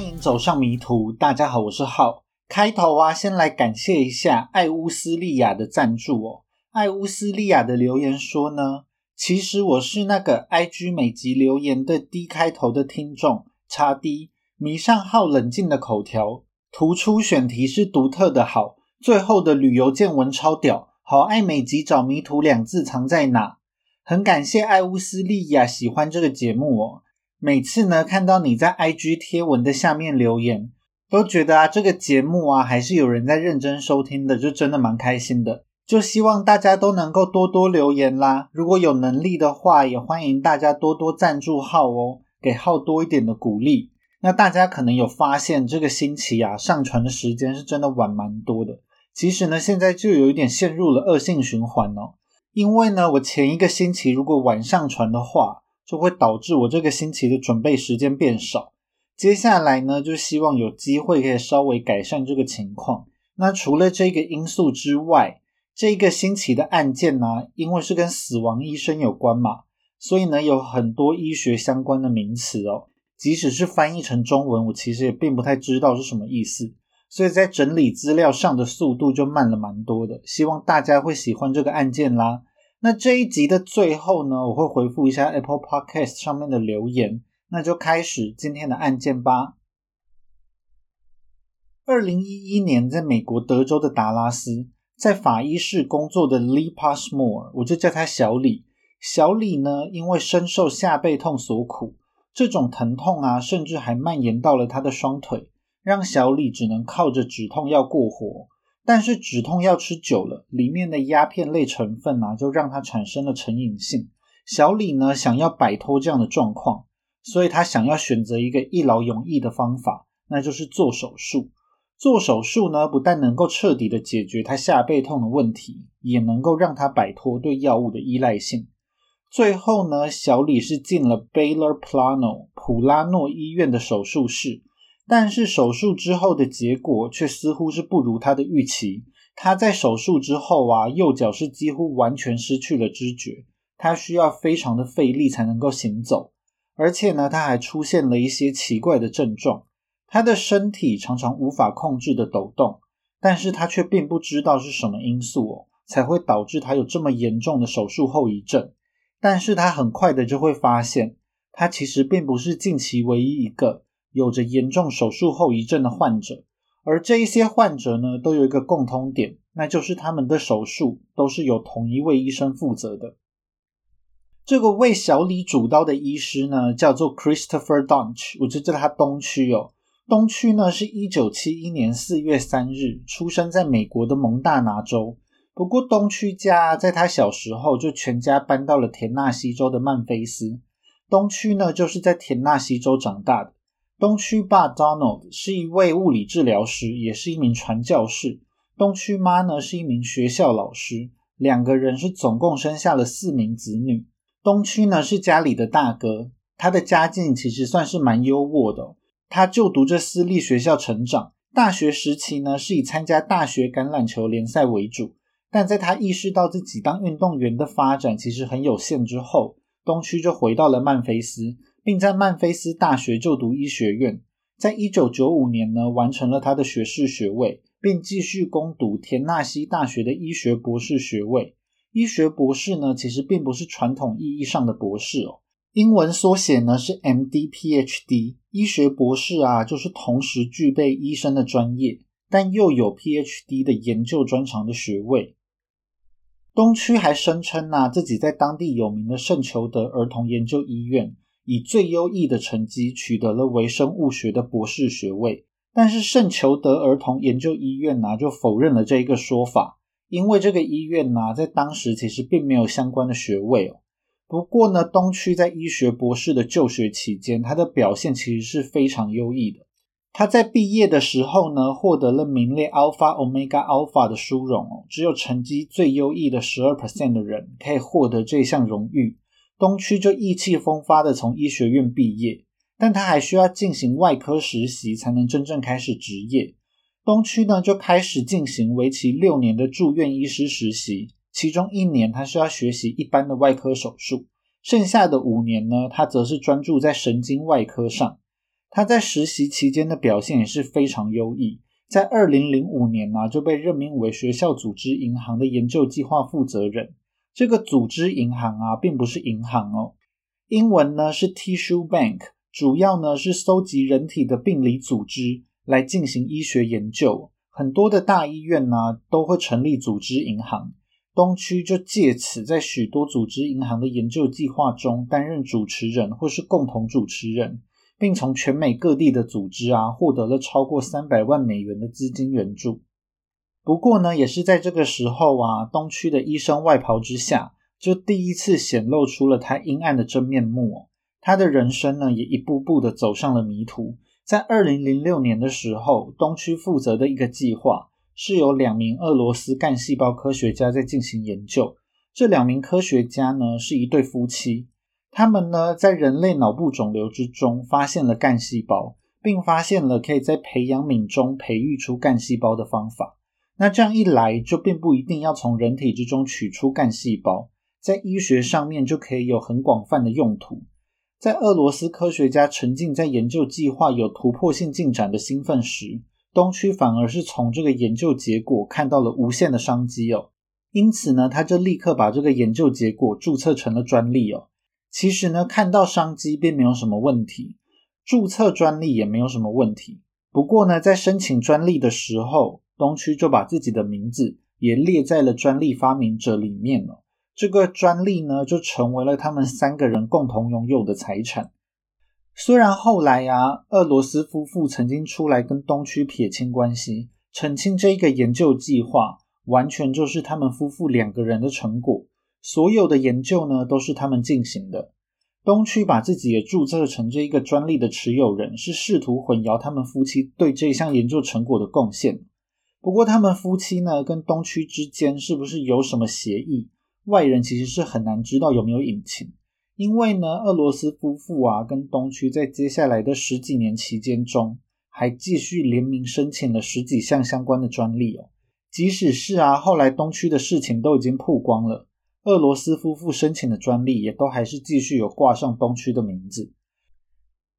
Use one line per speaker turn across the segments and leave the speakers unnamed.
欢迎走上迷途。大家好，我是浩。开头啊，先来感谢一下艾乌斯利亚的赞助哦。艾乌斯利亚的留言说呢，其实我是那个 IG 每集留言的 D 开头的听众，叉 D 迷上浩冷静的口条，突出选题是独特的好，最后的旅游见闻超屌，好爱每集找迷途两字藏在哪。很感谢艾乌斯利亚喜欢这个节目哦。每次呢，看到你在 IG 贴文的下面留言，都觉得啊，这个节目啊，还是有人在认真收听的，就真的蛮开心的。就希望大家都能够多多留言啦。如果有能力的话，也欢迎大家多多赞助号哦，给号多一点的鼓励。那大家可能有发现，这个星期啊，上传的时间是真的晚蛮多的。其实呢，现在就有一点陷入了恶性循环哦。因为呢，我前一个星期如果晚上传的话，就会导致我这个星期的准备时间变少。接下来呢，就希望有机会可以稍微改善这个情况。那除了这个因素之外，这个星期的案件呢，因为是跟死亡医生有关嘛，所以呢，有很多医学相关的名词哦。即使是翻译成中文，我其实也并不太知道是什么意思，所以在整理资料上的速度就慢了蛮多的。希望大家会喜欢这个案件啦。那这一集的最后呢，我会回复一下 Apple Podcast 上面的留言。那就开始今天的案件吧。二零一一年，在美国德州的达拉斯，在法医室工作的 Lee Passmore，我就叫他小李。小李呢，因为深受下背痛所苦，这种疼痛啊，甚至还蔓延到了他的双腿，让小李只能靠着止痛药过活。但是止痛药吃久了，里面的鸦片类成分啊，就让它产生了成瘾性。小李呢，想要摆脱这样的状况，所以他想要选择一个一劳永逸的方法，那就是做手术。做手术呢，不但能够彻底的解决他下背痛的问题，也能够让他摆脱对药物的依赖性。最后呢，小李是进了 Baylor Plano 普拉诺医院的手术室。但是手术之后的结果却似乎是不如他的预期。他在手术之后啊，右脚是几乎完全失去了知觉，他需要非常的费力才能够行走，而且呢，他还出现了一些奇怪的症状。他的身体常常无法控制的抖动，但是他却并不知道是什么因素哦，才会导致他有这么严重的手术后遗症。但是他很快的就会发现，他其实并不是近期唯一一个。有着严重手术后遗症的患者，而这一些患者呢，都有一个共通点，那就是他们的手术都是由同一位医生负责的。这个为小李主刀的医师呢，叫做 Christopher Donch，我就叫他东区哦。东区呢，是一九七一年四月三日出生在美国的蒙大拿州。不过东区家在他小时候就全家搬到了田纳西州的曼菲斯。东区呢，就是在田纳西州长大的。东区爸 Donald 是一位物理治疗师，也是一名传教士。东区妈呢是一名学校老师，两个人是总共生下了四名子女。东区呢是家里的大哥，他的家境其实算是蛮优渥的。他就读着私立学校成长，大学时期呢是以参加大学橄榄球联赛为主。但在他意识到自己当运动员的发展其实很有限之后，东区就回到了曼菲斯。并在曼菲斯大学就读医学院，在一九九五年呢完成了他的学士学位，并继续攻读田纳西大学的医学博士学位。医学博士呢其实并不是传统意义上的博士哦，英文缩写呢是 M.D.Ph.D。医学博士啊就是同时具备医生的专业，但又有 Ph.D 的研究专长的学位。东区还声称呐自己在当地有名的圣裘德儿童研究医院。以最优异的成绩取得了微生物学的博士学位，但是圣裘德儿童研究医院呢就否认了这一个说法，因为这个医院呢在当时其实并没有相关的学位哦。不过呢，东区在医学博士的就学期间，他的表现其实是非常优异的。他在毕业的时候呢，获得了名列 Alpha Omega Alpha 的殊荣哦，只有成绩最优异的十二 percent 的人可以获得这项荣誉。东区就意气风发的从医学院毕业，但他还需要进行外科实习才能真正开始执业。东区呢就开始进行为期六年的住院医师实习，其中一年他需要学习一般的外科手术，剩下的五年呢他则是专注在神经外科上。他在实习期间的表现也是非常优异，在二零零五年呢就被任命为学校组织银行的研究计划负责人。这个组织银行啊，并不是银行哦，英文呢是 Tissue Bank，主要呢是搜集人体的病理组织来进行医学研究。很多的大医院呢都会成立组织银行，东区就借此在许多组织银行的研究计划中担任主持人或是共同主持人，并从全美各地的组织啊获得了超过三百万美元的资金援助。不过呢，也是在这个时候啊，东区的医生外袍之下，就第一次显露出了他阴暗的真面目。他的人生呢，也一步步的走上了迷途。在二零零六年的时候，东区负责的一个计划是由两名俄罗斯干细胞科学家在进行研究。这两名科学家呢，是一对夫妻，他们呢，在人类脑部肿瘤之中发现了干细胞，并发现了可以在培养皿中培育出干细胞的方法。那这样一来，就并不一定要从人体之中取出干细胞，在医学上面就可以有很广泛的用途。在俄罗斯科学家沉浸在研究计划有突破性进展的兴奋时，东区反而是从这个研究结果看到了无限的商机哦。因此呢，他就立刻把这个研究结果注册成了专利哦。其实呢，看到商机并没有什么问题，注册专利也没有什么问题。不过呢，在申请专利的时候，东区就把自己的名字也列在了专利发明者里面了。这个专利呢，就成为了他们三个人共同拥有的财产。虽然后来呀，俄罗斯夫妇曾经出来跟东区撇清关系，澄清这一个研究计划完全就是他们夫妇两个人的成果，所有的研究呢都是他们进行的。东区把自己也注册成这一个专利的持有人，是试图混淆他们夫妻对这项研究成果的贡献。不过，他们夫妻呢，跟东区之间是不是有什么协议？外人其实是很难知道有没有隐情。因为呢，俄罗斯夫妇啊，跟东区在接下来的十几年期间中，还继续联名申请了十几项相关的专利哦。即使是啊，后来东区的事情都已经曝光了，俄罗斯夫妇申请的专利也都还是继续有挂上东区的名字。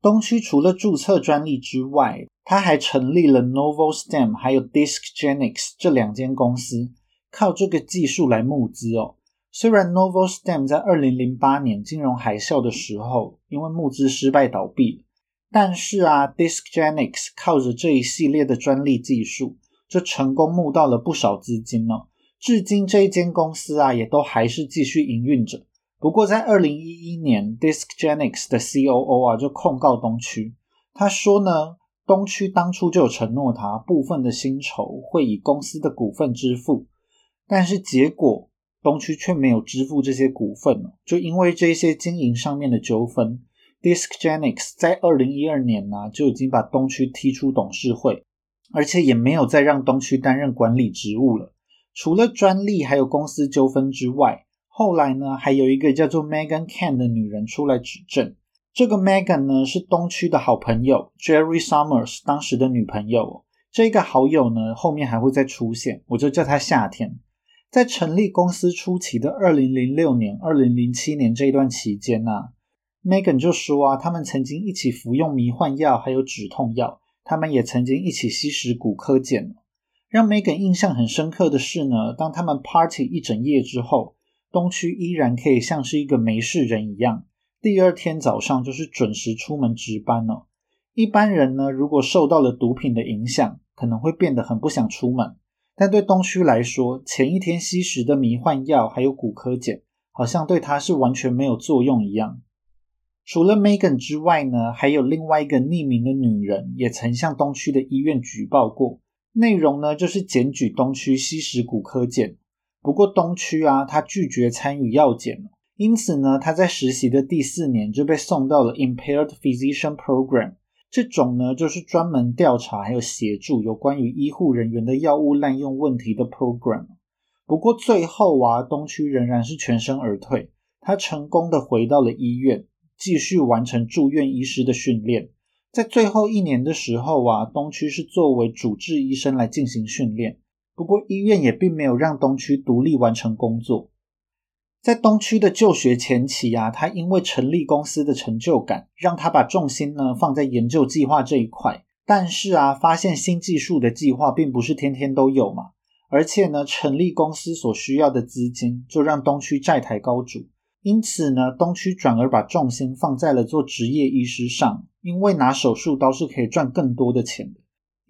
东区除了注册专利之外，他还成立了 Novostem 还有 DiskGenics 这两间公司，靠这个技术来募资哦。虽然 Novostem 在二零零八年金融海啸的时候因为募资失败倒闭，但是啊，DiskGenics 靠着这一系列的专利技术，就成功募到了不少资金哦。至今这一间公司啊，也都还是继续营运着。不过，在二零一一年，DiskGenics 的 COO 啊就控告东区，他说呢，东区当初就有承诺他部分的薪酬会以公司的股份支付，但是结果东区却没有支付这些股份就因为这些经营上面的纠纷，DiskGenics 在二零一二年呢就已经把东区踢出董事会，而且也没有再让东区担任管理职务了。除了专利还有公司纠纷之外，后来呢，还有一个叫做 Megan Can 的女人出来指证。这个 Megan 呢，是东区的好朋友 Jerry Summers 当时的女朋友。这个好友呢，后面还会再出现，我就叫他夏天。在成立公司初期的二零零六年、二零零七年这一段期间呢，Megan 就说啊，他们曾经一起服用迷幻药，还有止痛药。他们也曾经一起吸食骨科碱。让 Megan 印象很深刻的是呢，当他们 party 一整夜之后。东区依然可以像是一个没事人一样，第二天早上就是准时出门值班哦。一般人呢，如果受到了毒品的影响，可能会变得很不想出门。但对东区来说，前一天吸食的迷幻药还有骨科碱，好像对他是完全没有作用一样。除了 Megan 之外呢，还有另外一个匿名的女人，也曾向东区的医院举报过，内容呢就是检举东区吸食骨科碱。不过东区啊，他拒绝参与药检因此呢，他在实习的第四年就被送到了 Impaired Physician Program，这种呢就是专门调查还有协助有关于医护人员的药物滥用问题的 program。不过最后啊，东区仍然是全身而退，他成功的回到了医院，继续完成住院医师的训练。在最后一年的时候啊，东区是作为主治医生来进行训练。不过医院也并没有让东区独立完成工作。在东区的就学前期啊，他因为成立公司的成就感，让他把重心呢放在研究计划这一块。但是啊，发现新技术的计划并不是天天都有嘛，而且呢，成立公司所需要的资金就让东区债台高筑。因此呢，东区转而把重心放在了做职业医师上，因为拿手术刀是可以赚更多的钱的。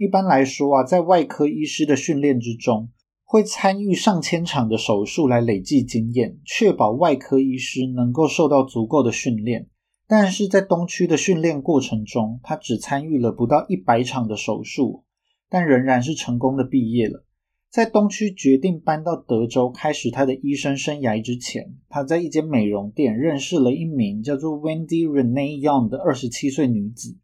一般来说啊，在外科医师的训练之中，会参与上千场的手术来累计经验，确保外科医师能够受到足够的训练。但是在东区的训练过程中，他只参与了不到一百场的手术，但仍然是成功的毕业了。在东区决定搬到德州开始他的医生生涯之前，他在一间美容店认识了一名叫做 Wendy Renee Young 的二十七岁女子。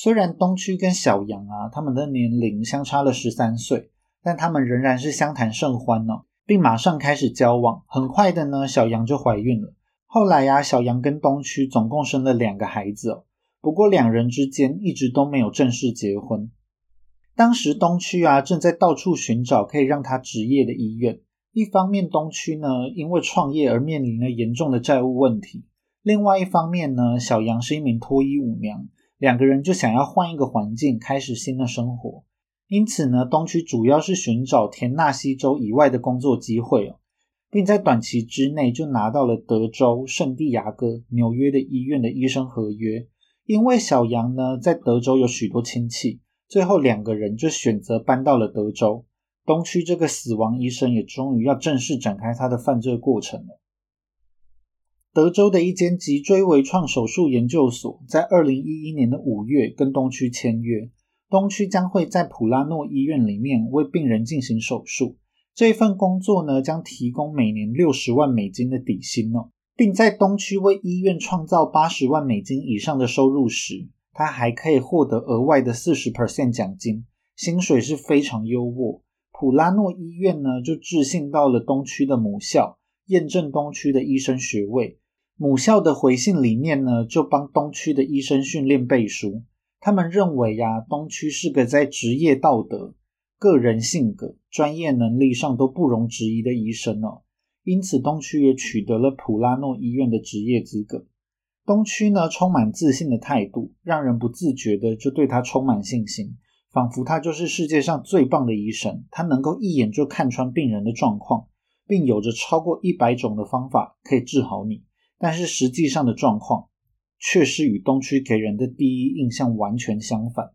虽然东区跟小杨啊，他们的年龄相差了十三岁。但他们仍然是相谈甚欢呢，并马上开始交往。很快的呢，小杨就怀孕了。后来呀，小杨跟东区总共生了两个孩子哦。不过两人之间一直都没有正式结婚。当时东区啊正在到处寻找可以让他执业的医院。一方面，东区呢因为创业而面临了严重的债务问题；另外一方面呢，小杨是一名脱衣舞娘，两个人就想要换一个环境，开始新的生活。因此呢，东区主要是寻找田纳西州以外的工作机会哦，并在短期之内就拿到了德州、圣地亚哥、纽约的医院的医生合约。因为小杨呢在德州有许多亲戚，最后两个人就选择搬到了德州。东区这个死亡医生也终于要正式展开他的犯罪过程了。德州的一间脊椎微创手术研究所在二零一一年的五月跟东区签约。东区将会在普拉诺医院里面为病人进行手术。这份工作呢，将提供每年六十万美金的底薪哦，并在东区为医院创造八十万美金以上的收入时，他还可以获得额外的四十 percent 奖金，薪水是非常优渥。普拉诺医院呢，就致信到了东区的母校，验证东区的医生学位。母校的回信里面呢，就帮东区的医生训练背书。他们认为呀，东区是个在职业道德、个人性格、专业能力上都不容置疑的医生哦。因此，东区也取得了普拉诺医院的职业资格。东区呢，充满自信的态度，让人不自觉的就对他充满信心，仿佛他就是世界上最棒的医生。他能够一眼就看穿病人的状况，并有着超过一百种的方法可以治好你。但是实际上的状况。却是与东区给人的第一印象完全相反。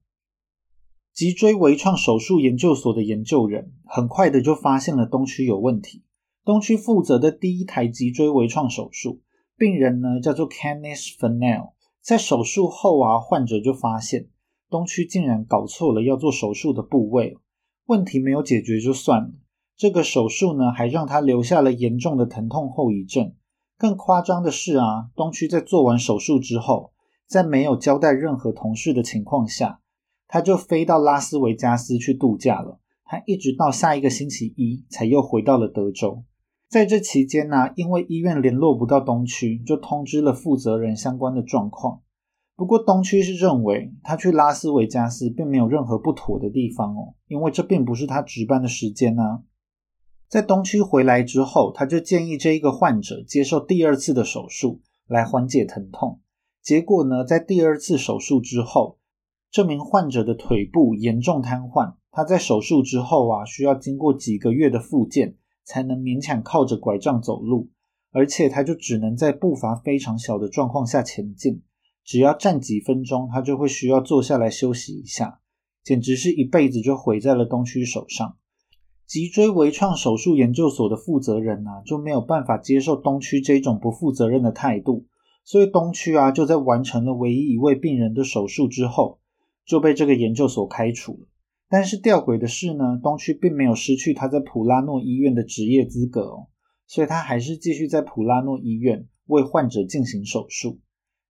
脊椎微创手术研究所的研究人很快的就发现了东区有问题。东区负责的第一台脊椎微创手术，病人呢叫做 Kenneth Fennell。在手术后啊，患者就发现东区竟然搞错了要做手术的部位，问题没有解决就算了，这个手术呢还让他留下了严重的疼痛后遗症。更夸张的是啊，东区在做完手术之后，在没有交代任何同事的情况下，他就飞到拉斯维加斯去度假了。他一直到下一个星期一才又回到了德州。在这期间呢，因为医院联络不到东区，就通知了负责人相关的状况。不过东区是认为他去拉斯维加斯并没有任何不妥的地方哦，因为这并不是他值班的时间呢。在东区回来之后，他就建议这一个患者接受第二次的手术来缓解疼痛。结果呢，在第二次手术之后，这名患者的腿部严重瘫痪。他在手术之后啊，需要经过几个月的复健，才能勉强靠着拐杖走路。而且他就只能在步伐非常小的状况下前进，只要站几分钟，他就会需要坐下来休息一下。简直是一辈子就毁在了东区手上。脊椎微创手术研究所的负责人啊，就没有办法接受东区这种不负责任的态度，所以东区啊就在完成了唯一一位病人的手术之后，就被这个研究所开除了。但是吊诡的是呢，东区并没有失去他在普拉诺医院的职业资格哦，所以他还是继续在普拉诺医院为患者进行手术。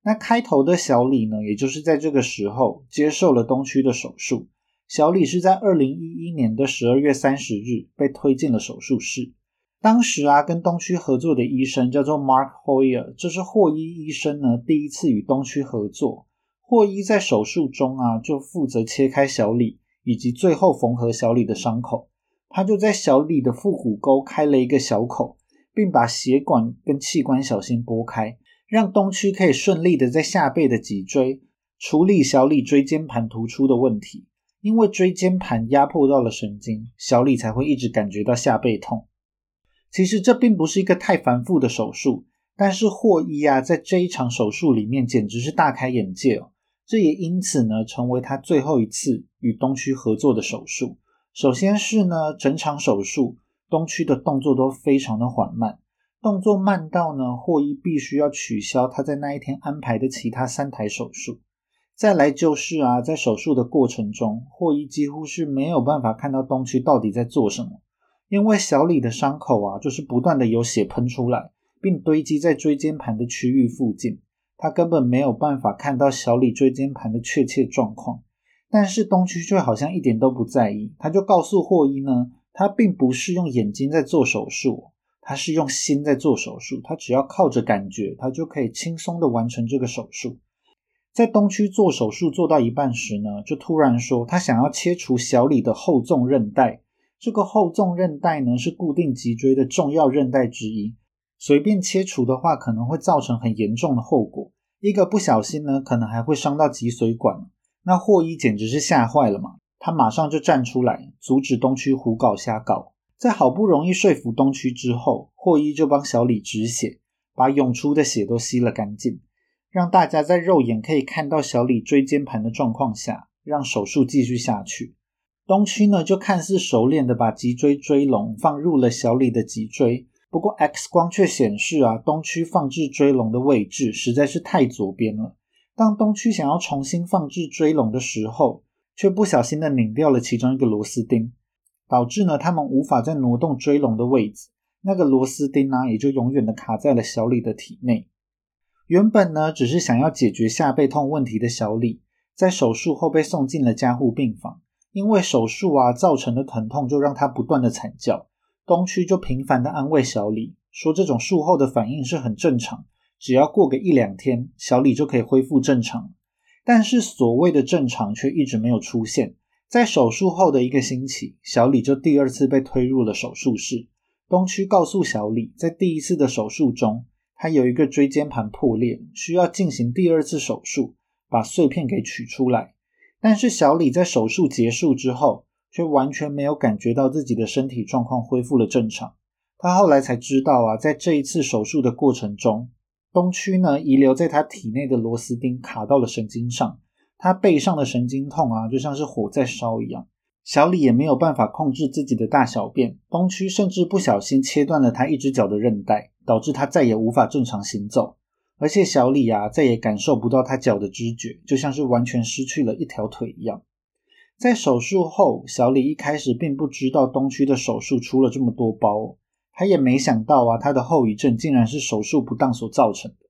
那开头的小李呢，也就是在这个时候接受了东区的手术。小李是在二零一一年的十二月三十日被推进了手术室。当时啊，跟东区合作的医生叫做 Mark Hoyer，这是霍伊医生呢第一次与东区合作。霍伊在手术中啊，就负责切开小李，以及最后缝合小李的伤口。他就在小李的腹股沟开了一个小口，并把血管跟器官小心拨开，让东区可以顺利的在下背的脊椎处理小李椎间盘突出的问题。因为椎间盘压迫到了神经，小李才会一直感觉到下背痛。其实这并不是一个太繁复的手术，但是霍伊啊，在这一场手术里面简直是大开眼界哦。这也因此呢，成为他最后一次与东区合作的手术。首先是呢，整场手术东区的动作都非常的缓慢，动作慢到呢，霍伊必须要取消他在那一天安排的其他三台手术。再来就是啊，在手术的过程中，霍伊几乎是没有办法看到东区到底在做什么，因为小李的伤口啊，就是不断的有血喷出来，并堆积在椎间盘的区域附近，他根本没有办法看到小李椎间盘的确切状况。但是东区却好像一点都不在意，他就告诉霍伊呢，他并不是用眼睛在做手术，他是用心在做手术，他只要靠着感觉，他就可以轻松的完成这个手术。在东区做手术做到一半时呢，就突然说他想要切除小李的后纵韧带。这个后纵韧带呢是固定脊椎的重要韧带之一，随便切除的话可能会造成很严重的后果。一个不小心呢，可能还会伤到脊髓管。那霍伊简直是吓坏了嘛，他马上就站出来阻止东区胡搞瞎搞。在好不容易说服东区之后，霍伊就帮小李止血，把涌出的血都吸了干净。让大家在肉眼可以看到小李椎间盘的状况下，让手术继续下去。东区呢就看似熟练的把脊椎椎笼放入了小李的脊椎，不过 X 光却显示啊，东区放置椎龙的位置实在是太左边了。当东区想要重新放置椎笼的时候，却不小心的拧掉了其中一个螺丝钉，导致呢他们无法再挪动椎笼的位置，那个螺丝钉呢也就永远的卡在了小李的体内。原本呢，只是想要解决下背痛问题的小李，在手术后被送进了加护病房。因为手术啊造成的疼痛，就让他不断的惨叫。东区就频繁的安慰小李，说这种术后的反应是很正常，只要过个一两天，小李就可以恢复正常。但是所谓的正常却一直没有出现。在手术后的一个星期，小李就第二次被推入了手术室。东区告诉小李，在第一次的手术中。他有一个椎间盘破裂，需要进行第二次手术，把碎片给取出来。但是小李在手术结束之后，却完全没有感觉到自己的身体状况恢复了正常。他后来才知道啊，在这一次手术的过程中，东区呢遗留在他体内的螺丝钉卡到了神经上，他背上的神经痛啊，就像是火在烧一样。小李也没有办法控制自己的大小便，东区甚至不小心切断了他一只脚的韧带。导致他再也无法正常行走，而且小李啊再也感受不到他脚的知觉，就像是完全失去了一条腿一样。在手术后，小李一开始并不知道东区的手术出了这么多包，他也没想到啊他的后遗症竟然是手术不当所造成的，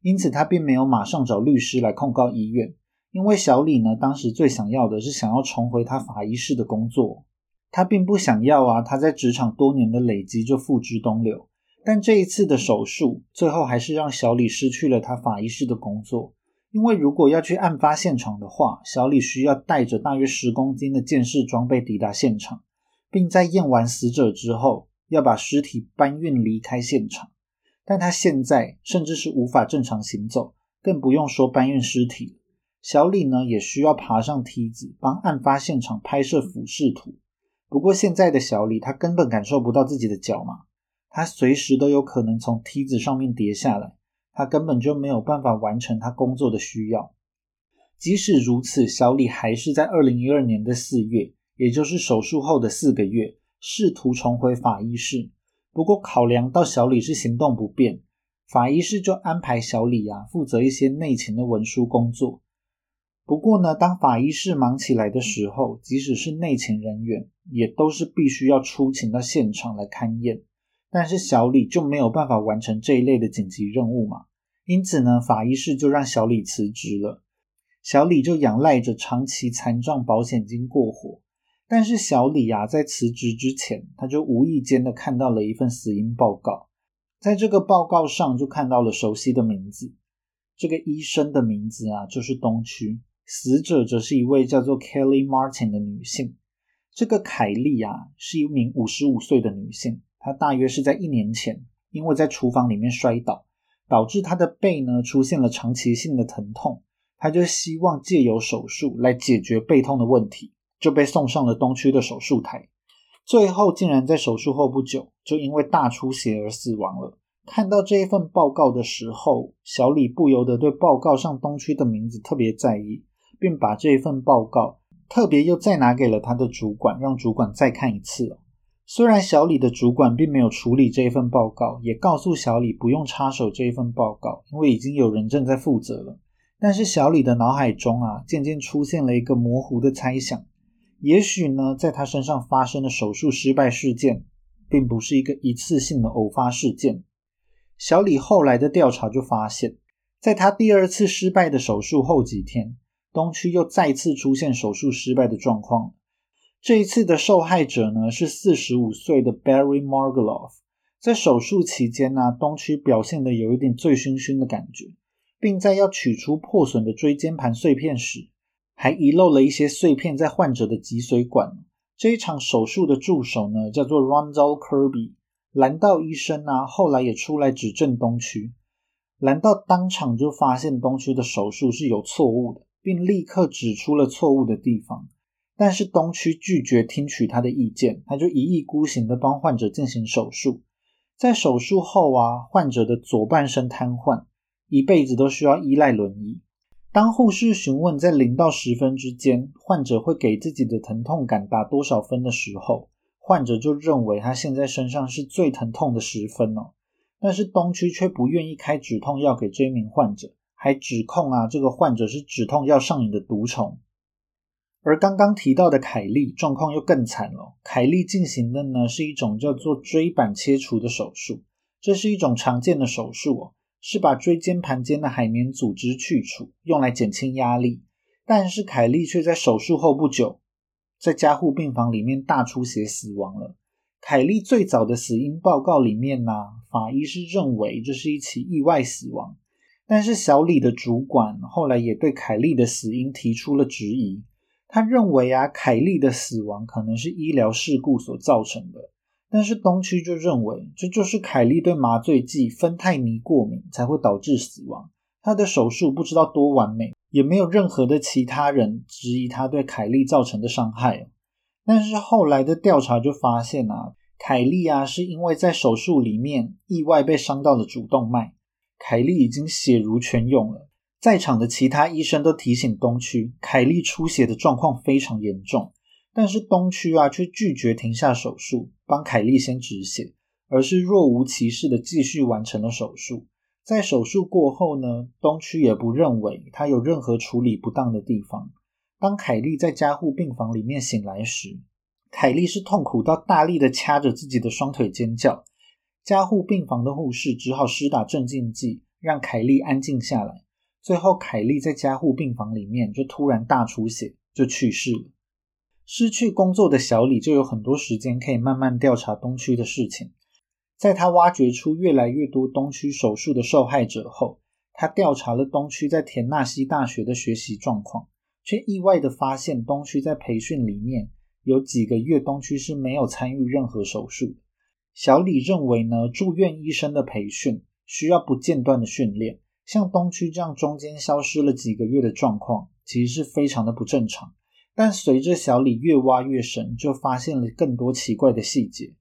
因此他并没有马上找律师来控告医院，因为小李呢当时最想要的是想要重回他法医室的工作，他并不想要啊他在职场多年的累积就付之东流。但这一次的手术，最后还是让小李失去了他法医室的工作。因为如果要去案发现场的话，小李需要带着大约十公斤的鉴识装备抵达现场，并在验完死者之后，要把尸体搬运离开现场。但他现在甚至是无法正常行走，更不用说搬运尸体。小李呢，也需要爬上梯子，帮案发现场拍摄俯视图。不过现在的小李，他根本感受不到自己的脚嘛。他随时都有可能从梯子上面跌下来，他根本就没有办法完成他工作的需要。即使如此，小李还是在二零一二年的四月，也就是手术后的四个月，试图重回法医室。不过，考量到小李是行动不便，法医室就安排小李啊负责一些内勤的文书工作。不过呢，当法医室忙起来的时候，即使是内勤人员，也都是必须要出勤到现场来勘验。但是小李就没有办法完成这一类的紧急任务嘛？因此呢，法医室就让小李辞职了。小李就仰赖着长期残障保险金过活。但是小李啊，在辞职之前，他就无意间的看到了一份死因报告，在这个报告上就看到了熟悉的名字。这个医生的名字啊，就是东区。死者则是一位叫做 Kelly Martin 的女性。这个凯莉啊，是一名五十五岁的女性。他大约是在一年前，因为在厨房里面摔倒，导致他的背呢出现了长期性的疼痛。他就希望借由手术来解决背痛的问题，就被送上了东区的手术台。最后竟然在手术后不久就因为大出血而死亡了。看到这一份报告的时候，小李不由得对报告上东区的名字特别在意，并把这一份报告特别又再拿给了他的主管，让主管再看一次。虽然小李的主管并没有处理这一份报告，也告诉小李不用插手这一份报告，因为已经有人正在负责了。但是小李的脑海中啊，渐渐出现了一个模糊的猜想：也许呢，在他身上发生的手术失败事件，并不是一个一次性的偶发事件。小李后来的调查就发现，在他第二次失败的手术后几天，东区又再次出现手术失败的状况。这一次的受害者呢是四十五岁的 Barry Margoloff。在手术期间呢，东区表现的有一点醉醺醺的感觉，并在要取出破损的椎间盘碎片时，还遗漏了一些碎片在患者的脊髓管。这一场手术的助手呢叫做 Ronald Kirby。蓝道医生啊，后来也出来指证东区。蓝道当场就发现东区的手术是有错误的，并立刻指出了错误的地方。但是东区拒绝听取他的意见，他就一意孤行的帮患者进行手术。在手术后啊，患者的左半身瘫痪，一辈子都需要依赖轮椅。当护士询问在零到十分之间，患者会给自己的疼痛感打多少分的时候，患者就认为他现在身上是最疼痛的十分哦，但是东区却不愿意开止痛药给这名患者，还指控啊这个患者是止痛药上瘾的毒虫。而刚刚提到的凯利状况又更惨了，凯利进行的呢是一种叫做椎板切除的手术，这是一种常见的手术哦，是把椎间盘间的海绵组织去除，用来减轻压力。但是凯利却在手术后不久。在加护病房里面大出血死亡了。凯利最早的死因报告里面呢，法医是认为这是一起意外死亡。但是小李的主管后来也对凯利的死因提出了质疑。他认为啊，凯利的死亡可能是医疗事故所造成的。但是东区就认为这就是凯利对麻醉剂芬太尼过敏才会导致死亡。他的手术不知道多完美。也没有任何的其他人质疑他对凯利造成的伤害，但是后来的调查就发现啊，凯利啊是因为在手术里面意外被伤到了主动脉，凯利已经血如泉涌了。在场的其他医生都提醒东区，凯利出血的状况非常严重，但是东区啊却拒绝停下手术帮凯利先止血，而是若无其事的继续完成了手术。在手术过后呢，东区也不认为他有任何处理不当的地方。当凯莉在加护病房里面醒来时，凯莉是痛苦到大力的掐着自己的双腿尖叫。加护病房的护士只好施打镇静剂，让凯莉安静下来。最后，凯莉在加护病房里面就突然大出血，就去世了。失去工作的小李就有很多时间可以慢慢调查东区的事情。在他挖掘出越来越多东区手术的受害者后，他调查了东区在田纳西大学的学习状况，却意外的发现东区在培训里面有几个月东区是没有参与任何手术。小李认为呢，住院医生的培训需要不间断的训练，像东区这样中间消失了几个月的状况，其实是非常的不正常。但随着小李越挖越深，就发现了更多奇怪的细节。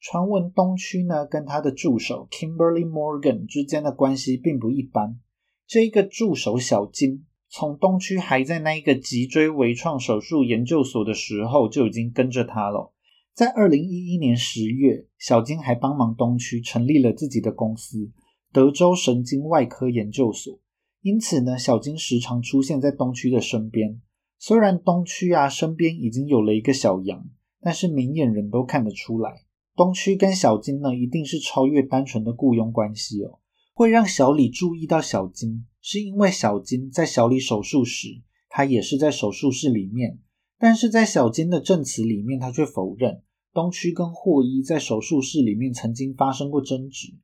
传闻东区呢跟他的助手 Kimberly Morgan 之间的关系并不一般。这个助手小金从东区还在那一个脊椎微创手术研究所的时候就已经跟着他了。在二零一一年十月，小金还帮忙东区成立了自己的公司——德州神经外科研究所。因此呢，小金时常出现在东区的身边。虽然东区啊身边已经有了一个小羊，但是明眼人都看得出来。东区跟小金呢，一定是超越单纯的雇佣关系哦。会让小李注意到小金，是因为小金在小李手术时，他也是在手术室里面。但是在小金的证词里面，他却否认东区跟霍伊在手术室里面曾经发生过争执。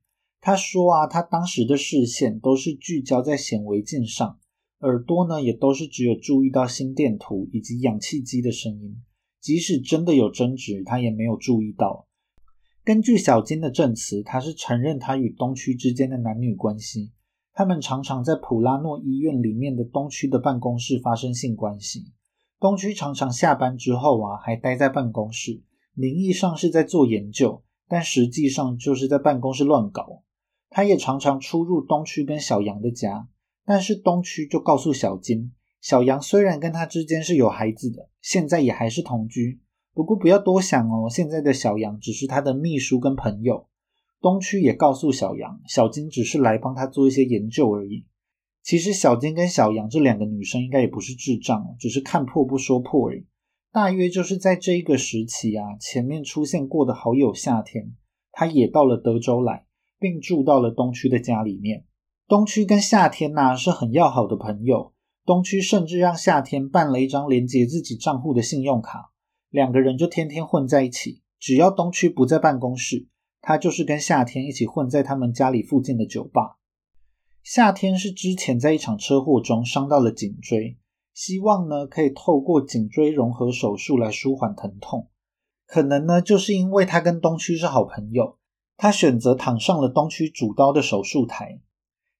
他说啊，他当时的视线都是聚焦在显微镜上，耳朵呢也都是只有注意到心电图以及氧气机的声音。即使真的有争执，他也没有注意到。根据小金的证词，他是承认他与东区之间的男女关系。他们常常在普拉诺医院里面的东区的办公室发生性关系。东区常常下班之后啊，还待在办公室，名义上是在做研究，但实际上就是在办公室乱搞。他也常常出入东区跟小杨的家，但是东区就告诉小金，小杨虽然跟他之间是有孩子的，现在也还是同居。不过不要多想哦，现在的小杨只是他的秘书跟朋友。东区也告诉小杨，小金只是来帮他做一些研究而已。其实小金跟小杨这两个女生应该也不是智障，只是看破不说破而已。大约就是在这一个时期啊，前面出现过的好友夏天，他也到了德州来，并住到了东区的家里面。东区跟夏天呐是很要好的朋友，东区甚至让夏天办了一张连接自己账户的信用卡。两个人就天天混在一起，只要东区不在办公室，他就是跟夏天一起混在他们家里附近的酒吧。夏天是之前在一场车祸中伤到了颈椎，希望呢可以透过颈椎融合手术来舒缓疼痛。可能呢就是因为他跟东区是好朋友，他选择躺上了东区主刀的手术台。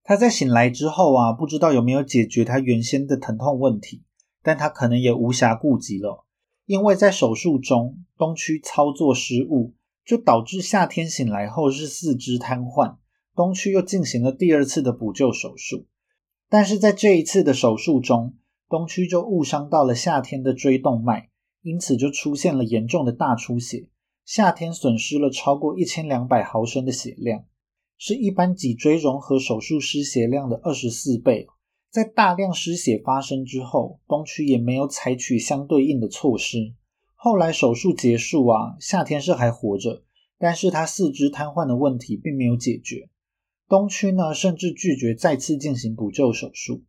他在醒来之后啊，不知道有没有解决他原先的疼痛问题，但他可能也无暇顾及了。因为在手术中，东区操作失误，就导致夏天醒来后是四肢瘫痪。东区又进行了第二次的补救手术，但是在这一次的手术中，东区就误伤到了夏天的椎动脉，因此就出现了严重的大出血。夏天损失了超过一千两百毫升的血量，是一般脊椎融合手术失血量的二十四倍。在大量失血发生之后，东区也没有采取相对应的措施。后来手术结束啊，夏天是还活着，但是他四肢瘫痪的问题并没有解决。东区呢，甚至拒绝再次进行补救手术。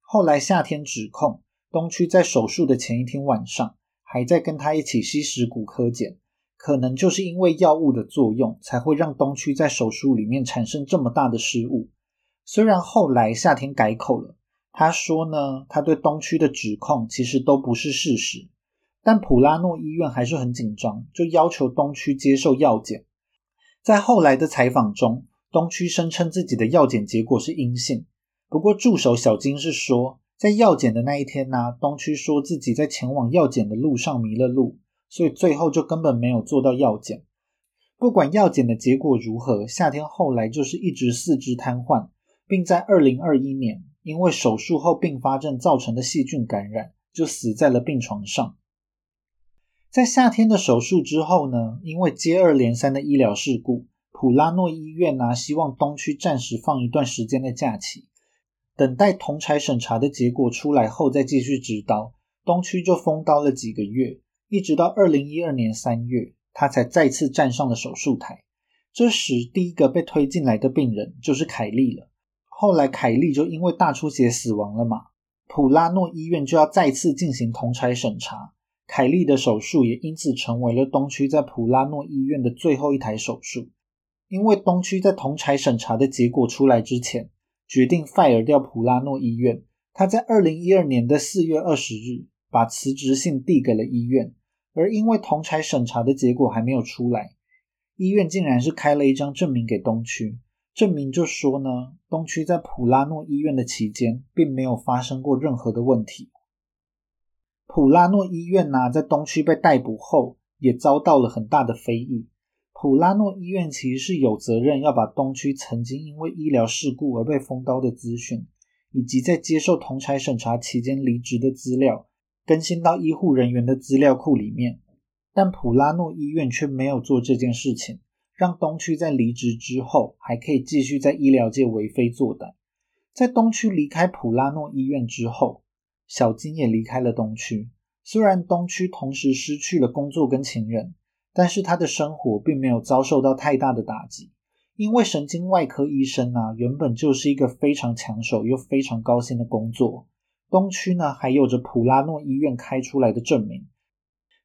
后来夏天指控东区在手术的前一天晚上，还在跟他一起吸食骨科碱，可能就是因为药物的作用，才会让东区在手术里面产生这么大的失误。虽然后来夏天改口了。他说呢，他对东区的指控其实都不是事实，但普拉诺医院还是很紧张，就要求东区接受药检。在后来的采访中，东区声称自己的药检结果是阴性。不过助手小金是说，在药检的那一天呢，东区说自己在前往药检的路上迷了路，所以最后就根本没有做到药检。不管药检的结果如何，夏天后来就是一直四肢瘫痪，并在二零二一年。因为手术后并发症造成的细菌感染，就死在了病床上。在夏天的手术之后呢，因为接二连三的医疗事故，普拉诺医院呢希望东区暂时放一段时间的假期，等待同柴审查的结果出来后再继续执刀。东区就封刀了几个月，一直到二零一二年三月，他才再次站上了手术台。这时，第一个被推进来的病人就是凯利了。后来凯利就因为大出血死亡了嘛，普拉诺医院就要再次进行同拆审查，凯利的手术也因此成为了东区在普拉诺医院的最后一台手术。因为东区在同拆审查的结果出来之前，决定 fire 掉普拉诺医院，他在二零一二年的四月二十日把辞职信递给了医院，而因为同拆审查的结果还没有出来，医院竟然是开了一张证明给东区。证明就说呢，东区在普拉诺医院的期间，并没有发生过任何的问题。普拉诺医院呢，在东区被逮捕后，也遭到了很大的非议。普拉诺医院其实是有责任要把东区曾经因为医疗事故而被封刀的资讯，以及在接受同差审查期间离职的资料，更新到医护人员的资料库里面。但普拉诺医院却没有做这件事情。让东区在离职之后还可以继续在医疗界为非作歹。在东区离开普拉诺医院之后，小金也离开了东区。虽然东区同时失去了工作跟情人，但是他的生活并没有遭受到太大的打击。因为神经外科医生啊，原本就是一个非常抢手又非常高薪的工作。东区呢，还有着普拉诺医院开出来的证明，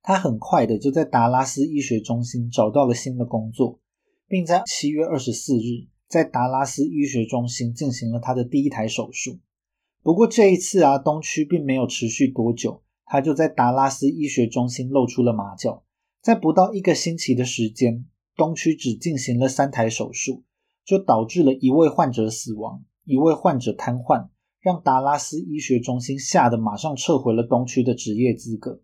他很快的就在达拉斯医学中心找到了新的工作。并在七月二十四日在达拉斯医学中心进行了他的第一台手术。不过这一次啊，东区并没有持续多久，他就在达拉斯医学中心露出了马脚。在不到一个星期的时间，东区只进行了三台手术，就导致了一位患者死亡，一位患者瘫痪，让达拉斯医学中心吓得马上撤回了东区的职业资格。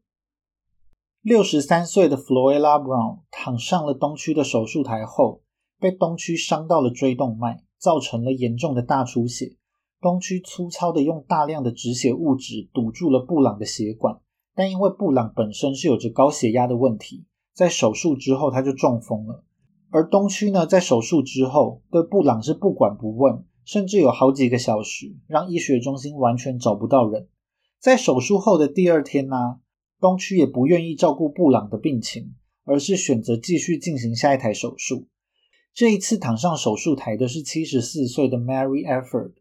六十三岁的 Floella Brown 躺上了东区的手术台后，被东区伤到了椎动脉，造成了严重的大出血。东区粗糙的用大量的止血物质堵住了布朗的血管，但因为布朗本身是有着高血压的问题，在手术之后他就中风了。而东区呢，在手术之后对布朗是不管不问，甚至有好几个小时让医学中心完全找不到人。在手术后的第二天呢？东区也不愿意照顾布朗的病情，而是选择继续进行下一台手术。这一次躺上手术台的是七十四岁的 Mary Efford。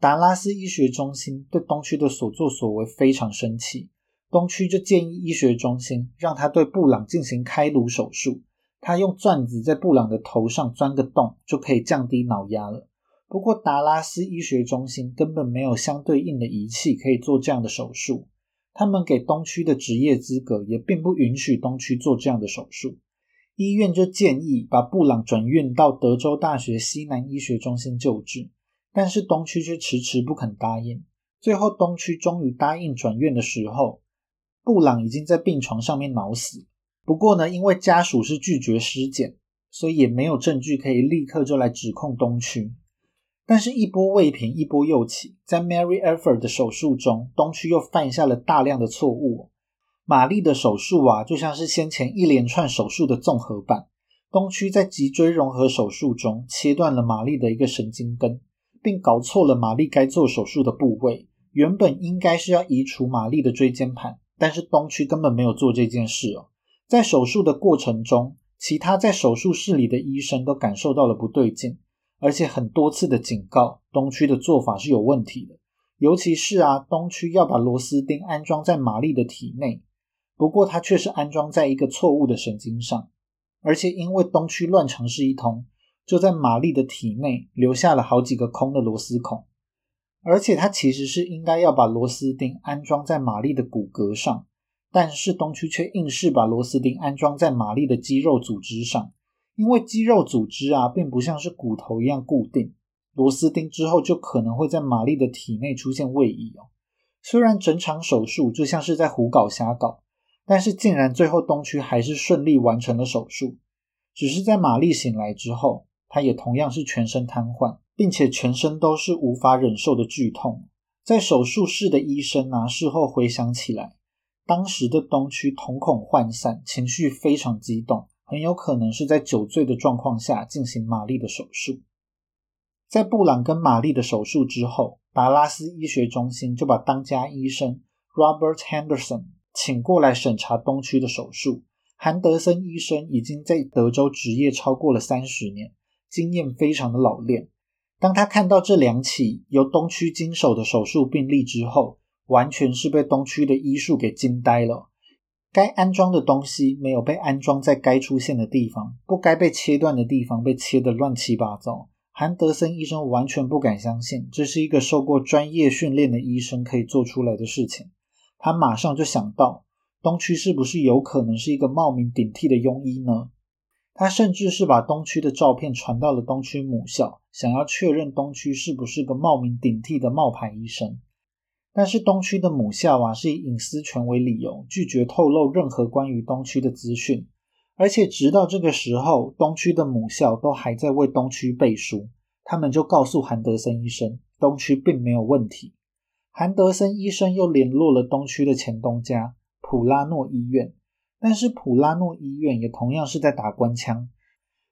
达拉斯医学中心对东区的所作所为非常生气，东区就建议医学中心让他对布朗进行开颅手术。他用钻子在布朗的头上钻个洞，就可以降低脑压了。不过达拉斯医学中心根本没有相对应的仪器可以做这样的手术。他们给东区的职业资格也并不允许东区做这样的手术，医院就建议把布朗转运到德州大学西南医学中心救治，但是东区却迟迟不肯答应。最后，东区终于答应转院的时候，布朗已经在病床上面脑死。不过呢，因为家属是拒绝尸检，所以也没有证据可以立刻就来指控东区。但是，一波未平，一波又起。在 Mary Efford 的手术中，东区又犯下了大量的错误。玛丽的手术啊，就像是先前一连串手术的综合版。东区在脊椎融合手术中切断了玛丽的一个神经根，并搞错了玛丽该做手术的部位。原本应该是要移除玛丽的椎间盘，但是东区根本没有做这件事哦。在手术的过程中，其他在手术室里的医生都感受到了不对劲。而且很多次的警告，东区的做法是有问题的。尤其是啊，东区要把螺丝钉安装在玛丽的体内，不过它却是安装在一个错误的神经上。而且因为东区乱尝试一通，就在玛丽的体内留下了好几个空的螺丝孔。而且它其实是应该要把螺丝钉安装在玛丽的骨骼上，但是东区却硬是把螺丝钉安装在玛丽的肌肉组织上。因为肌肉组织啊，并不像是骨头一样固定，螺丝钉之后就可能会在玛丽的体内出现位移哦。虽然整场手术就像是在胡搞瞎搞，但是竟然最后东区还是顺利完成了手术。只是在玛丽醒来之后，她也同样是全身瘫痪，并且全身都是无法忍受的剧痛。在手术室的医生啊，事后回想起来，当时的东区瞳孔涣散，情绪非常激动。很有可能是在酒醉的状况下进行玛丽的手术。在布朗跟玛丽的手术之后，达拉斯医学中心就把当家医生 Robert Henderson 请过来审查东区的手术。韩德森医生已经在德州执业超过了三十年，经验非常的老练。当他看到这两起由东区经手的手术病例之后，完全是被东区的医术给惊呆了。该安装的东西没有被安装在该出现的地方，不该被切断的地方被切得乱七八糟。韩德森医生完全不敢相信，这是一个受过专业训练的医生可以做出来的事情。他马上就想到，东区是不是有可能是一个冒名顶替的庸医呢？他甚至是把东区的照片传到了东区母校，想要确认东区是不是个冒名顶替的冒牌医生。但是东区的母校啊，是以隐私权为理由，拒绝透露任何关于东区的资讯。而且直到这个时候，东区的母校都还在为东区背书。他们就告诉韩德森医生，东区并没有问题。韩德森医生又联络了东区的前东家普拉诺医院，但是普拉诺医院也同样是在打官腔。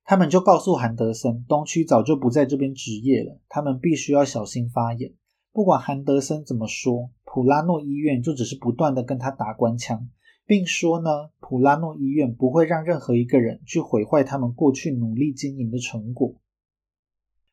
他们就告诉韩德森，东区早就不在这边执业了，他们必须要小心发言。不管韩德森怎么说，普拉诺医院就只是不断的跟他打官腔，并说呢，普拉诺医院不会让任何一个人去毁坏他们过去努力经营的成果。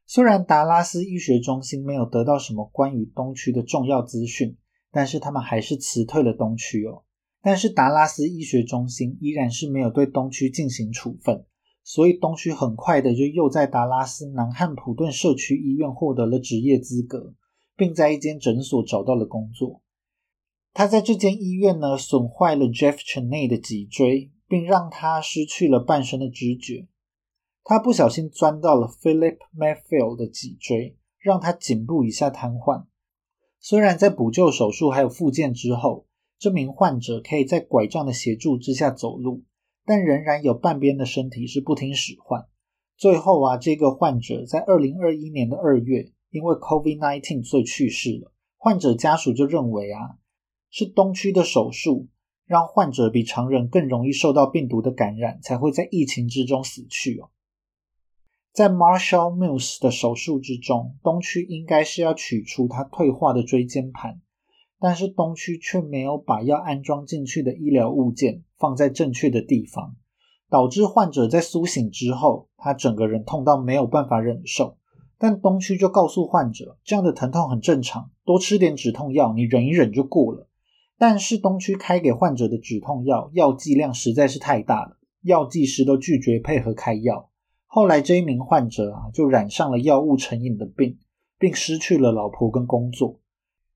虽然达拉斯医学中心没有得到什么关于东区的重要资讯，但是他们还是辞退了东区哦。但是达拉斯医学中心依然是没有对东区进行处分，所以东区很快的就又在达拉斯南汉普顿社区医院获得了执业资格。并在一间诊所找到了工作。他在这间医院呢，损坏了 Jeff Cheney 的脊椎，并让他失去了半身的知觉。他不小心钻到了 Philip Mayfield 的脊椎，让他颈部以下瘫痪。虽然在补救手术还有复健之后，这名患者可以在拐杖的协助之下走路，但仍然有半边的身体是不听使唤。最后啊，这个患者在二零二一年的二月，因为 COVID-19 所以去世了。患者家属就认为啊，是东区的手术让患者比常人更容易受到病毒的感染，才会在疫情之中死去哦。在 Marshall Mills 的手术之中，东区应该是要取出他退化的椎间盘，但是东区却没有把要安装进去的医疗物件放在正确的地方，导致患者在苏醒之后，他整个人痛到没有办法忍受。但东区就告诉患者，这样的疼痛很正常，多吃点止痛药，你忍一忍就过了。但是东区开给患者的止痛药药剂量实在是太大了，药剂师都拒绝配合开药。后来，这一名患者啊，就染上了药物成瘾的病，并失去了老婆跟工作。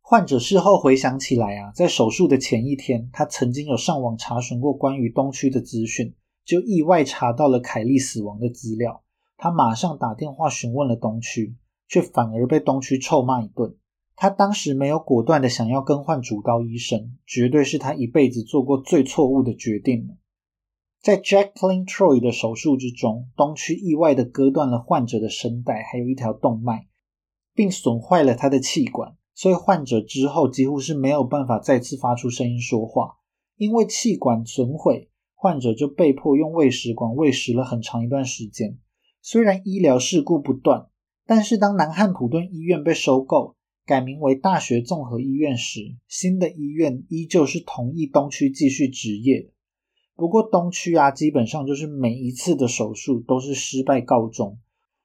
患者事后回想起来啊，在手术的前一天，他曾经有上网查询过关于东区的资讯，就意外查到了凯莉死亡的资料。他马上打电话询问了东区，却反而被东区臭骂一顿。他当时没有果断的想要更换主刀医生，绝对是他一辈子做过最错误的决定了。在 Jacqueline Troy 的手术之中，东区意外的割断了患者的声带，还有一条动脉，并损坏了他的气管，所以患者之后几乎是没有办法再次发出声音说话。因为气管损毁，患者就被迫用喂食管喂食了很长一段时间。虽然医疗事故不断，但是当南汉普顿医院被收购，改名为大学综合医院时，新的医院依旧是同意东区继续执业。不过东区啊，基本上就是每一次的手术都是失败告终。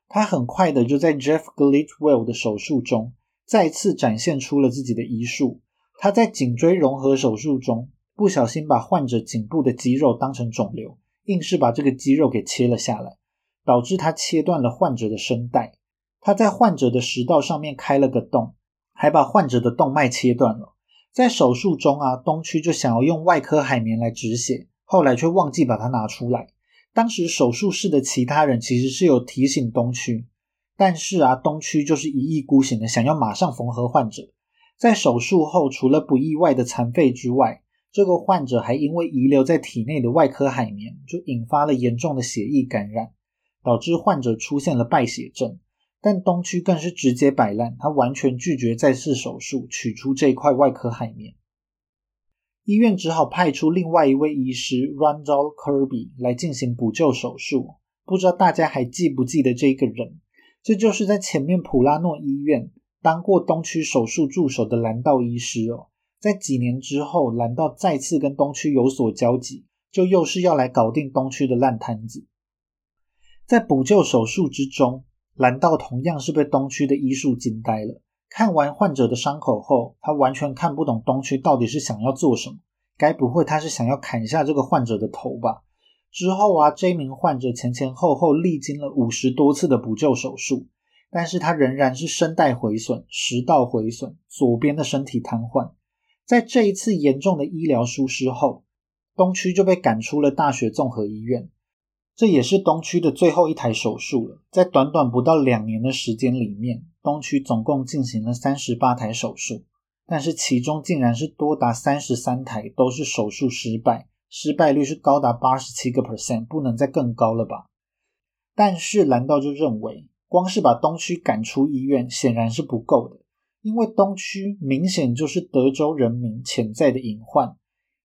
他很快的就在 Jeff Glitwell 的手术中再次展现出了自己的医术。他在颈椎融合手术中不小心把患者颈部的肌肉当成肿瘤，硬是把这个肌肉给切了下来，导致他切断了患者的声带。他在患者的食道上面开了个洞，还把患者的动脉切断了。在手术中啊，东区就想要用外科海绵来止血。后来却忘记把它拿出来。当时手术室的其他人其实是有提醒东区，但是啊，东区就是一意孤行的想要马上缝合患者。在手术后，除了不意外的残废之外，这个患者还因为遗留在体内的外科海绵，就引发了严重的血液感染，导致患者出现了败血症。但东区更是直接摆烂，他完全拒绝再次手术取出这块外科海绵。医院只好派出另外一位医师 Randall Kirby 来进行补救手术。不知道大家还记不记得这个人？这就是在前面普拉诺医院当过东区手术助手的兰道医师哦。在几年之后，兰道再次跟东区有所交集，就又是要来搞定东区的烂摊子。在补救手术之中，蓝道同样是被东区的医术惊呆了。看完患者的伤口后，他完全看不懂东区到底是想要做什么。该不会他是想要砍下这个患者的头吧？之后啊，这名患者前前后后历经了五十多次的补救手术，但是他仍然是声带毁损、食道毁损、左边的身体瘫痪。在这一次严重的医疗疏失后，东区就被赶出了大学综合医院。这也是东区的最后一台手术了。在短短不到两年的时间里面，东区总共进行了三十八台手术，但是其中竟然是多达三十三台都是手术失败，失败率是高达八十七个 percent，不能再更高了吧？但是蓝道就认为，光是把东区赶出医院显然是不够的，因为东区明显就是德州人民潜在的隐患，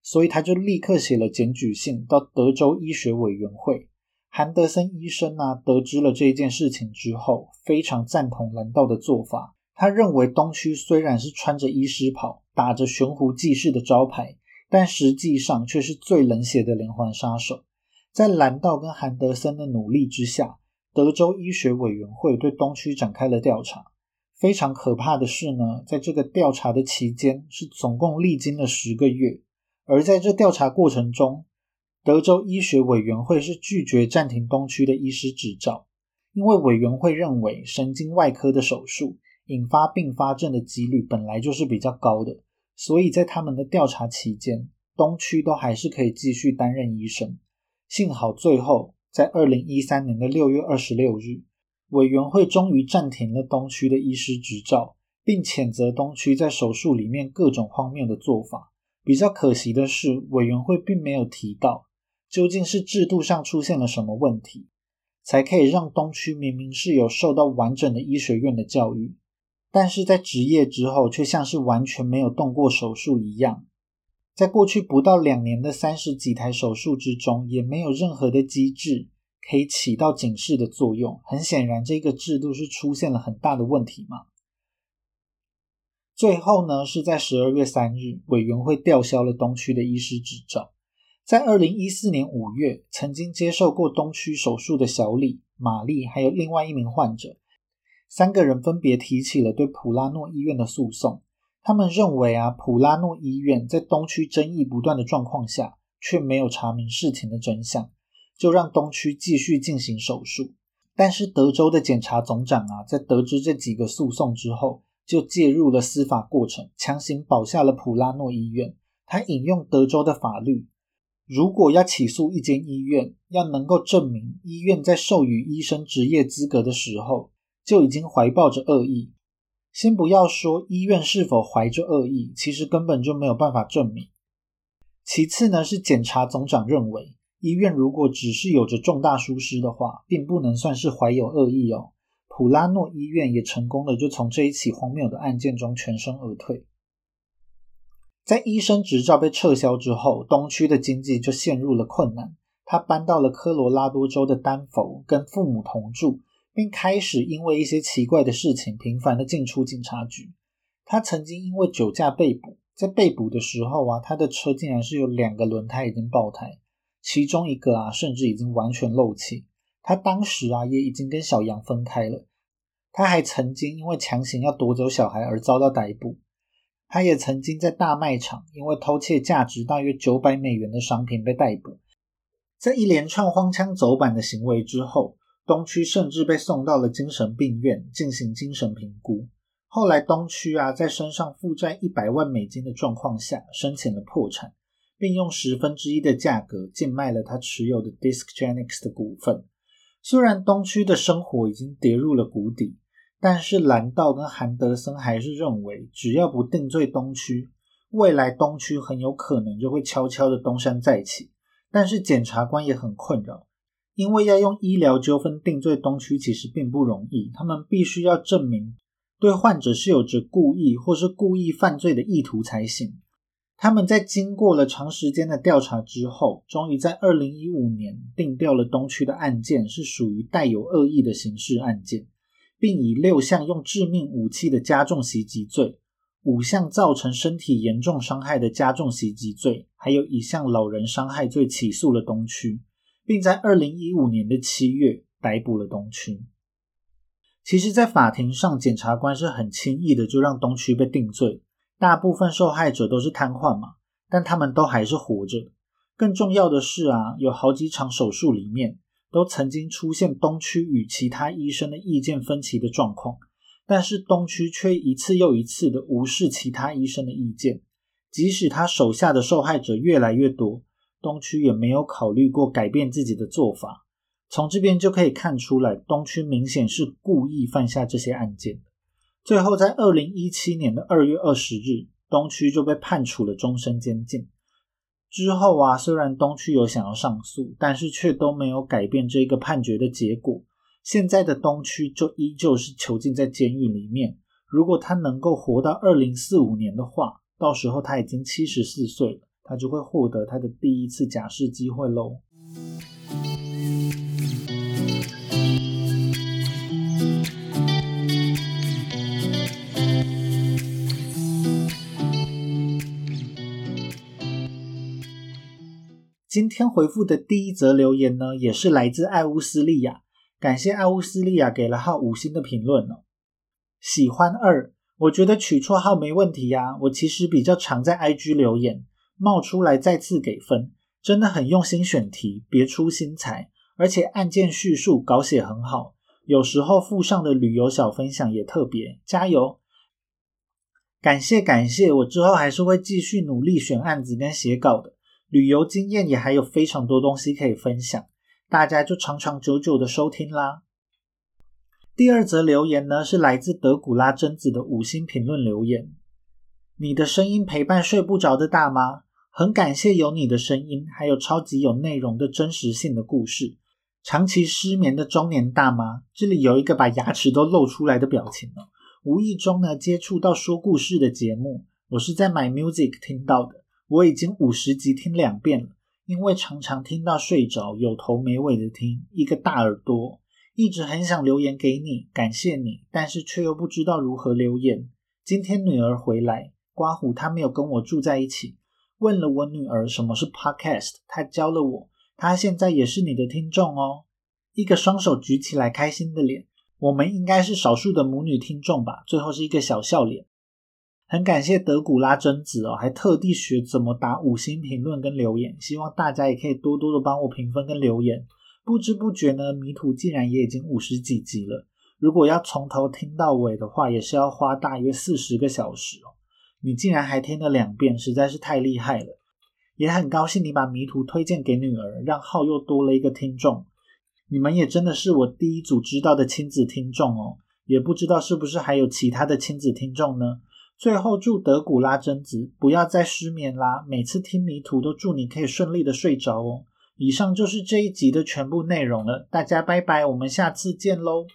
所以他就立刻写了检举信到德州医学委员会。韩德森医生啊，得知了这件事情之后，非常赞同蓝道的做法。他认为东区虽然是穿着医师袍，打着悬壶济世的招牌，但实际上却是最冷血的连环杀手。在蓝道跟韩德森的努力之下，德州医学委员会对东区展开了调查。非常可怕的是呢，在这个调查的期间，是总共历经了十个月，而在这调查过程中。德州医学委员会是拒绝暂停东区的医师执照，因为委员会认为神经外科的手术引发并发症的几率本来就是比较高的，所以在他们的调查期间，东区都还是可以继续担任医生。幸好最后在二零一三年的六月二十六日，委员会终于暂停了东区的医师执照，并谴责东区在手术里面各种荒谬的做法。比较可惜的是，委员会并没有提到究竟是制度上出现了什么问题，才可以让东区明明是有受到完整的医学院的教育，但是在执业之后却像是完全没有动过手术一样。在过去不到两年的三十几台手术之中，也没有任何的机制可以起到警示的作用。很显然，这个制度是出现了很大的问题嘛。最后呢，是在十二月三日，委员会吊销了东区的医师执照。在二零一四年五月，曾经接受过东区手术的小李、玛丽，还有另外一名患者，三个人分别提起了对普拉诺医院的诉讼。他们认为啊，普拉诺医院在东区争议不断的状况下，却没有查明事情的真相，就让东区继续进行手术。但是德州的检察总长啊，在得知这几个诉讼之后，就介入了司法过程，强行保下了普拉诺医院。他引用德州的法律，如果要起诉一间医院，要能够证明医院在授予医生职业资格的时候，就已经怀抱着恶意。先不要说医院是否怀着恶意，其实根本就没有办法证明。其次呢，是检察总长认为，医院如果只是有着重大疏失的话，并不能算是怀有恶意哦。普拉诺医院也成功的就从这一起荒谬的案件中全身而退。在医生执照被撤销之后，东区的经济就陷入了困难。他搬到了科罗拉多州的丹佛，跟父母同住。并开始因为一些奇怪的事情频繁的进出警察局。他曾经因为酒驾被捕，在被捕的时候啊，他的车竟然是有两个轮胎已经爆胎，其中一个啊甚至已经完全漏气。他当时啊也已经跟小杨分开了。他还曾经因为强行要夺走小孩而遭到逮捕。他也曾经在大卖场因为偷窃价值大约九百美元的商品被逮捕。在一连串荒腔走板的行为之后。东区甚至被送到了精神病院进行精神评估。后来，东区啊在身上负债一百万美金的状况下申请了破产，并用十分之一的价格贱卖了他持有的 Discgenics 的股份。虽然东区的生活已经跌入了谷底，但是兰道跟韩德森还是认为，只要不定罪东区，未来东区很有可能就会悄悄的东山再起。但是检察官也很困扰。因为要用医疗纠纷定罪东区其实并不容易，他们必须要证明对患者是有着故意或是故意犯罪的意图才行。他们在经过了长时间的调查之后，终于在二零一五年定掉了东区的案件是属于带有恶意的刑事案件，并以六项用致命武器的加重袭击罪、五项造成身体严重伤害的加重袭击罪，还有一项老人伤害罪起诉了东区。并在二零一五年的七月逮捕了东区。其实，在法庭上，检察官是很轻易的就让东区被定罪。大部分受害者都是瘫痪嘛，但他们都还是活着。更重要的是啊，有好几场手术里面都曾经出现东区与其他医生的意见分歧的状况，但是东区却一次又一次的无视其他医生的意见，即使他手下的受害者越来越多。东区也没有考虑过改变自己的做法，从这边就可以看出来，东区明显是故意犯下这些案件。最后，在二零一七年的二月二十日，东区就被判处了终身监禁。之后啊，虽然东区有想要上诉，但是却都没有改变这个判决的结果。现在的东区就依旧是囚禁在监狱里面。如果他能够活到二零四五年的话，到时候他已经七十四岁了。他就会获得他的第一次假释机会喽。今天回复的第一则留言呢，也是来自艾乌斯利亚，感谢艾乌斯利亚给了号五星的评论哦。喜欢二，我觉得取绰号没问题呀。我其实比较常在 IG 留言。冒出来再次给分，真的很用心选题，别出心裁，而且案件叙述稿写很好，有时候附上的旅游小分享也特别，加油！感谢感谢，我之后还是会继续努力选案子跟写稿的，旅游经验也还有非常多东西可以分享，大家就长长久久的收听啦。第二则留言呢，是来自德古拉贞子的五星评论留言：你的声音陪伴睡不着的大妈，很感谢有你的声音，还有超级有内容的真实性的故事。长期失眠的中年大妈，这里有一个把牙齿都露出来的表情哦。无意中呢，接触到说故事的节目，我是在 My Music 听到的。我已经五十集听两遍了，因为常常听到睡着，有头没尾的听，一个大耳朵，一直很想留言给你，感谢你，但是却又不知道如何留言。今天女儿回来，刮胡她没有跟我住在一起，问了我女儿什么是 Podcast，她教了我，她现在也是你的听众哦。一个双手举起来开心的脸。我们应该是少数的母女听众吧。最后是一个小笑脸，很感谢德古拉贞子哦，还特地学怎么打五星评论跟留言，希望大家也可以多多的帮我评分跟留言。不知不觉呢，迷途竟然也已经五十几集了。如果要从头听到尾的话，也是要花大约四十个小时哦。你竟然还听了两遍，实在是太厉害了。也很高兴你把迷途推荐给女儿，让号又多了一个听众。你们也真的是我第一组知道的亲子听众哦，也不知道是不是还有其他的亲子听众呢。最后祝德古拉贞子不要再失眠啦，每次听迷途都祝你可以顺利的睡着哦。以上就是这一集的全部内容了，大家拜拜，我们下次见喽。